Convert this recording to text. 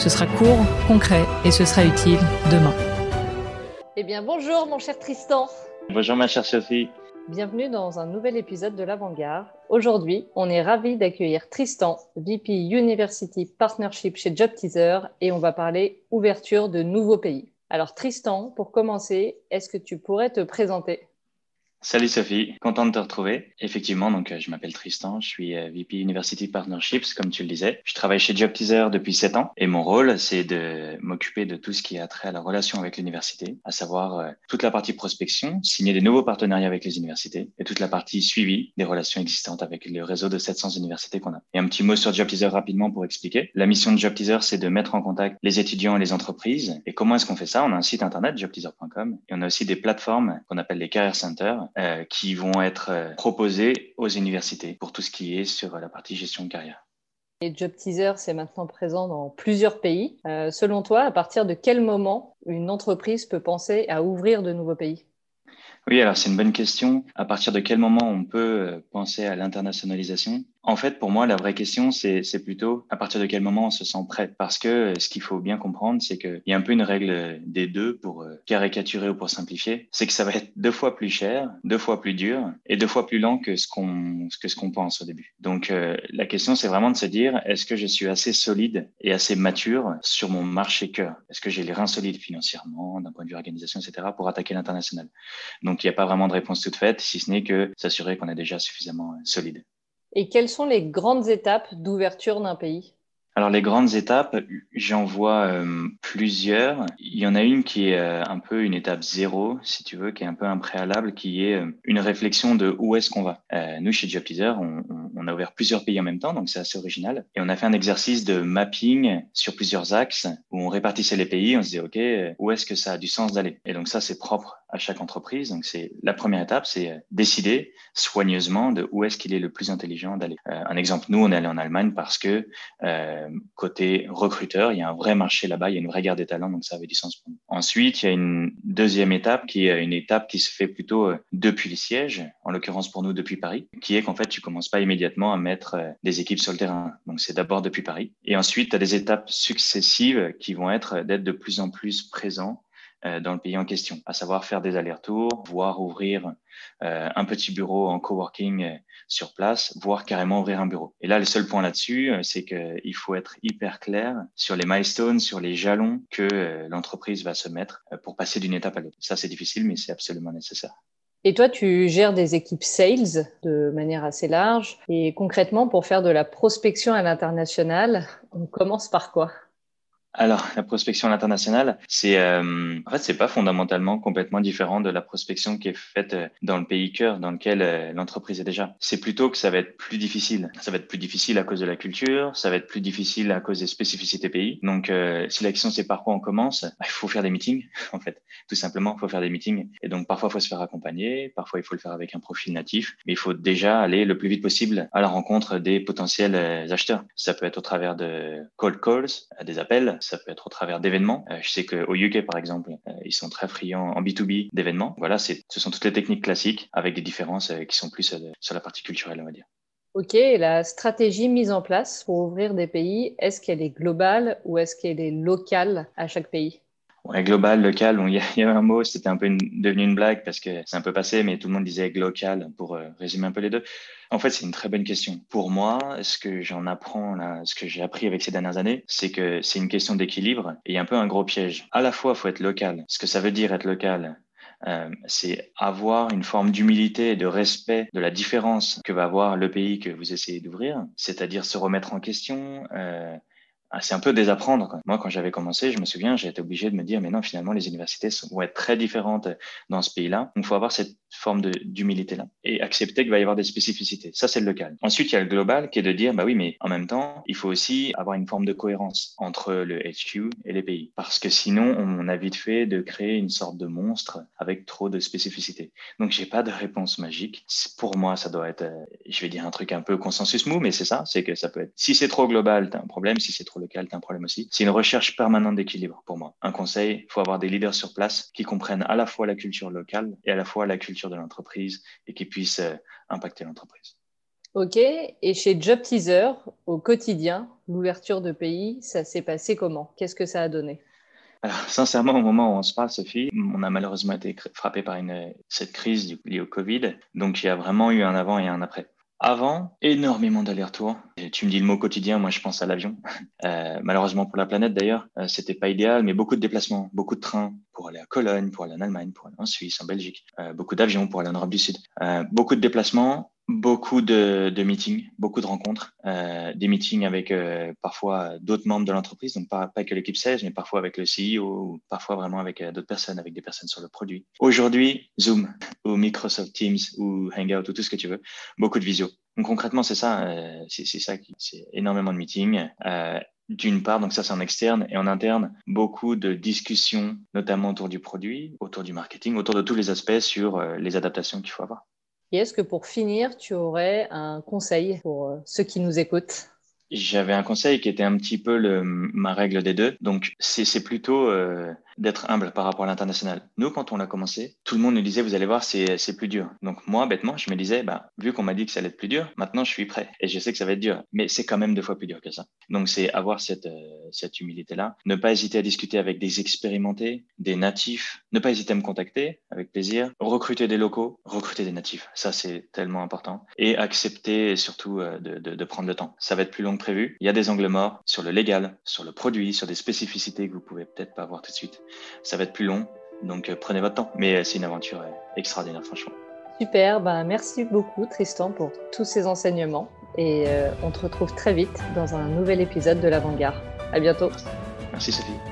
Ce sera court, concret et ce sera utile demain. Eh bien, bonjour mon cher Tristan. Bonjour ma chère Sophie. Bienvenue dans un nouvel épisode de l'Avant-Garde. Aujourd'hui, on est ravi d'accueillir Tristan, VP University Partnership chez Job Teaser, et on va parler ouverture de nouveaux pays. Alors Tristan, pour commencer, est-ce que tu pourrais te présenter? Salut Sophie, content de te retrouver. Effectivement, donc euh, je m'appelle Tristan, je suis euh, VP University Partnerships, comme tu le disais. Je travaille chez Job Teaser depuis 7 ans et mon rôle, c'est de m'occuper de tout ce qui a trait à la relation avec l'université, à savoir euh, toute la partie prospection, signer des nouveaux partenariats avec les universités et toute la partie suivi des relations existantes avec le réseau de 700 universités qu'on a. Et un petit mot sur Job Teaser rapidement pour expliquer. La mission de Job Teaser, c'est de mettre en contact les étudiants et les entreprises. Et comment est-ce qu'on fait ça? On a un site internet, jobteaser.com, et on a aussi des plateformes qu'on appelle les career centers euh, qui vont être euh, proposés aux universités pour tout ce qui est sur la partie gestion de carrière. Et Job Teaser, c'est maintenant présent dans plusieurs pays. Euh, selon toi, à partir de quel moment une entreprise peut penser à ouvrir de nouveaux pays? Oui, alors c'est une bonne question. À partir de quel moment on peut penser à l'internationalisation? En fait, pour moi, la vraie question, c'est plutôt à partir de quel moment on se sent prêt. Parce que euh, ce qu'il faut bien comprendre, c'est qu'il y a un peu une règle des deux pour euh, caricaturer ou pour simplifier. C'est que ça va être deux fois plus cher, deux fois plus dur et deux fois plus lent que ce qu'on que ce qu'on pense au début. Donc, euh, la question, c'est vraiment de se dire est-ce que je suis assez solide et assez mature sur mon marché cœur? Est-ce que j'ai les reins solides financièrement, d'un point de vue organisation, etc., pour attaquer l'international? Donc, il n'y a pas vraiment de réponse toute faite, si ce n'est que s'assurer qu'on est déjà suffisamment solide. Et quelles sont les grandes étapes d'ouverture d'un pays? Alors les grandes étapes, j'en vois euh, plusieurs. Il y en a une qui est euh, un peu une étape zéro, si tu veux, qui est un peu un préalable, qui est euh, une réflexion de où est-ce qu'on va. nous, chez Job Teaser, on, on, a ouvert plusieurs pays en même temps, donc c'est assez original. Et on a fait un exercice de mapping sur plusieurs axes où on répartissait les pays, on se disait, OK, où est-ce que ça a du sens d'aller? Et donc ça, c'est propre à chaque entreprise. Donc c'est la première étape, c'est décider soigneusement de où est-ce qu'il est le plus intelligent d'aller. un exemple, nous, on est allé en Allemagne parce que euh, côté recruteur, il y a un vrai marché là-bas, il y a une vraie guerre des talents, donc ça avait du sens pour nous. Ensuite, il y a une deuxième étape qui est une étape qui se fait plutôt euh, depuis le siège, en l'occurrence pour nous depuis Paris, qui est qu'en fait, tu commences pas immédiatement à mettre euh, des équipes sur le terrain. Donc c'est d'abord depuis Paris. Et ensuite, tu as des étapes successives qui vont être d'être de plus en plus présent dans le pays en question, à savoir faire des allers-retours, voire ouvrir un petit bureau en coworking sur place, voire carrément ouvrir un bureau. Et là, le seul point là-dessus, euh, c'est qu'il faut être hyper clair sur les milestones, sur les jalons que euh, l'entreprise va se mettre euh, pour passer d'une étape à l'autre. Ça, c'est difficile, mais c'est absolument nécessaire. Et toi, tu gères des équipes sales de manière assez large. Et concrètement, pour faire de la prospection à l'international, on commence par quoi? Alors, la prospection à l'international, c'est euh, en fait c'est pas fondamentalement complètement différent de la prospection qui est faite euh, dans le pays cœur dans lequel euh, l'entreprise est déjà. C'est plutôt que ça va être plus difficile. Ça va être plus difficile à cause de la culture, ça va être plus difficile à cause des spécificités pays. Donc, euh, si la question c'est par quoi on commence, bah, il faut faire des meetings en fait. Tout simplement, il faut faire des meetings. Et donc, parfois, il faut se faire accompagner, parfois, il faut le faire avec un profil natif, mais il faut déjà aller le plus vite possible à la rencontre des potentiels acheteurs. Ça peut être au travers de cold calls, des appels ça peut être au travers d'événements. Euh, je sais qu'au UK, par exemple, euh, ils sont très friands en B2B d'événements. Voilà, ce sont toutes les techniques classiques avec des différences euh, qui sont plus sur la partie culturelle, on va dire. Ok, la stratégie mise en place pour ouvrir des pays, est-ce qu'elle est globale ou est-ce qu'elle est locale à chaque pays? Global, local. il y, a un mot, c'était un peu devenu une blague parce que c'est un peu passé, mais tout le monde disait local pour résumer un peu les deux. En fait, c'est une très bonne question. Pour moi, ce que j'en apprends, là, ce que j'ai appris avec ces dernières années, c'est que c'est une question d'équilibre et un peu un gros piège. À la fois, faut être local. Ce que ça veut dire être local, euh, c'est avoir une forme d'humilité et de respect de la différence que va avoir le pays que vous essayez d'ouvrir, c'est-à-dire se remettre en question, euh, ah, c'est un peu désapprendre. Moi, quand j'avais commencé, je me souviens, j'ai été obligé de me dire, mais non, finalement, les universités vont être très différentes dans ce pays-là. Il faut avoir cette forme d'humilité-là et accepter qu'il va y avoir des spécificités. Ça, c'est le local. Ensuite, il y a le global qui est de dire, bah oui, mais en même temps, il faut aussi avoir une forme de cohérence entre le HQ et les pays. Parce que sinon, on a vite fait de créer une sorte de monstre avec trop de spécificités. Donc, j'ai pas de réponse magique. Pour moi, ça doit être, euh, je vais dire un truc un peu consensus mou, mais c'est ça, c'est que ça peut être, si c'est trop global, tu as un problème. Si c'est trop local, tu as un problème aussi. C'est une recherche permanente d'équilibre pour moi. Un conseil, il faut avoir des leaders sur place qui comprennent à la fois la culture locale et à la fois la culture de l'entreprise et qui puissent euh, impacter l'entreprise. Ok, et chez Job Teaser, au quotidien, l'ouverture de pays, ça s'est passé comment? Qu'est-ce que ça a donné? Alors, sincèrement, au moment où on se parle, Sophie, on a malheureusement été frappé par une, cette crise liée au Covid. Donc, il y a vraiment eu un avant et un après. Avant, énormément d'allers-retours. Tu me dis le mot quotidien, moi je pense à l'avion. Euh, malheureusement pour la planète d'ailleurs, euh, c'était pas idéal, mais beaucoup de déplacements, beaucoup de trains pour aller à Cologne, pour aller en Allemagne, pour aller en Suisse, en Belgique, euh, beaucoup d'avions pour aller en Europe du Sud, euh, beaucoup de déplacements, Beaucoup de, meetings, beaucoup de rencontres, euh, des meetings avec parfois d'autres membres de l'entreprise, donc pas, pas que l'équipe 16, mais parfois avec le CEO, ou parfois vraiment avec d'autres personnes, avec des personnes sur le produit. Aujourd'hui, Zoom ou Microsoft Teams ou Hangout ou tout ce que tu veux, beaucoup de visio. Donc concrètement, c'est ça, c'est ça, c'est énormément de meetings. Euh, d'une part, donc ça c'est en externe et en interne, beaucoup de discussions, notamment autour du produit, autour du marketing, autour de tous les aspects sur les adaptations qu'il faut avoir. Et est-ce que pour finir, tu aurais un conseil pour euh, ceux qui nous écoutent? J'avais un conseil qui était un petit peu le, ma règle des deux. Donc, c'est plutôt euh, d'être humble par rapport à l'international. Nous, quand on a commencé, tout le monde nous disait, vous allez voir, c'est plus dur. Donc moi, bêtement, je me disais, bah, vu qu'on m'a dit que ça allait être plus dur, maintenant je suis prêt. Et je sais que ça va être dur. Mais c'est quand même deux fois plus dur que ça. Donc c'est avoir cette, euh, cette humilité-là. Ne pas hésiter à discuter avec des expérimentés, des natifs. Ne pas hésiter à me contacter, avec plaisir. Recruter des locaux, recruter des natifs. Ça, c'est tellement important. Et accepter surtout euh, de, de, prendre le temps. Ça va être plus long que prévu. Il y a des angles morts sur le légal, sur le produit, sur des spécificités que vous pouvez peut-être pas voir tout de suite ça va être plus long. Donc euh, prenez votre temps. Mais euh, c'est une aventure euh, extraordinaire, franchement. Super, ben, merci beaucoup Tristan pour tous ces enseignements. Et on te retrouve très vite dans un nouvel épisode de l'Avant-Garde. À bientôt. Merci Sophie.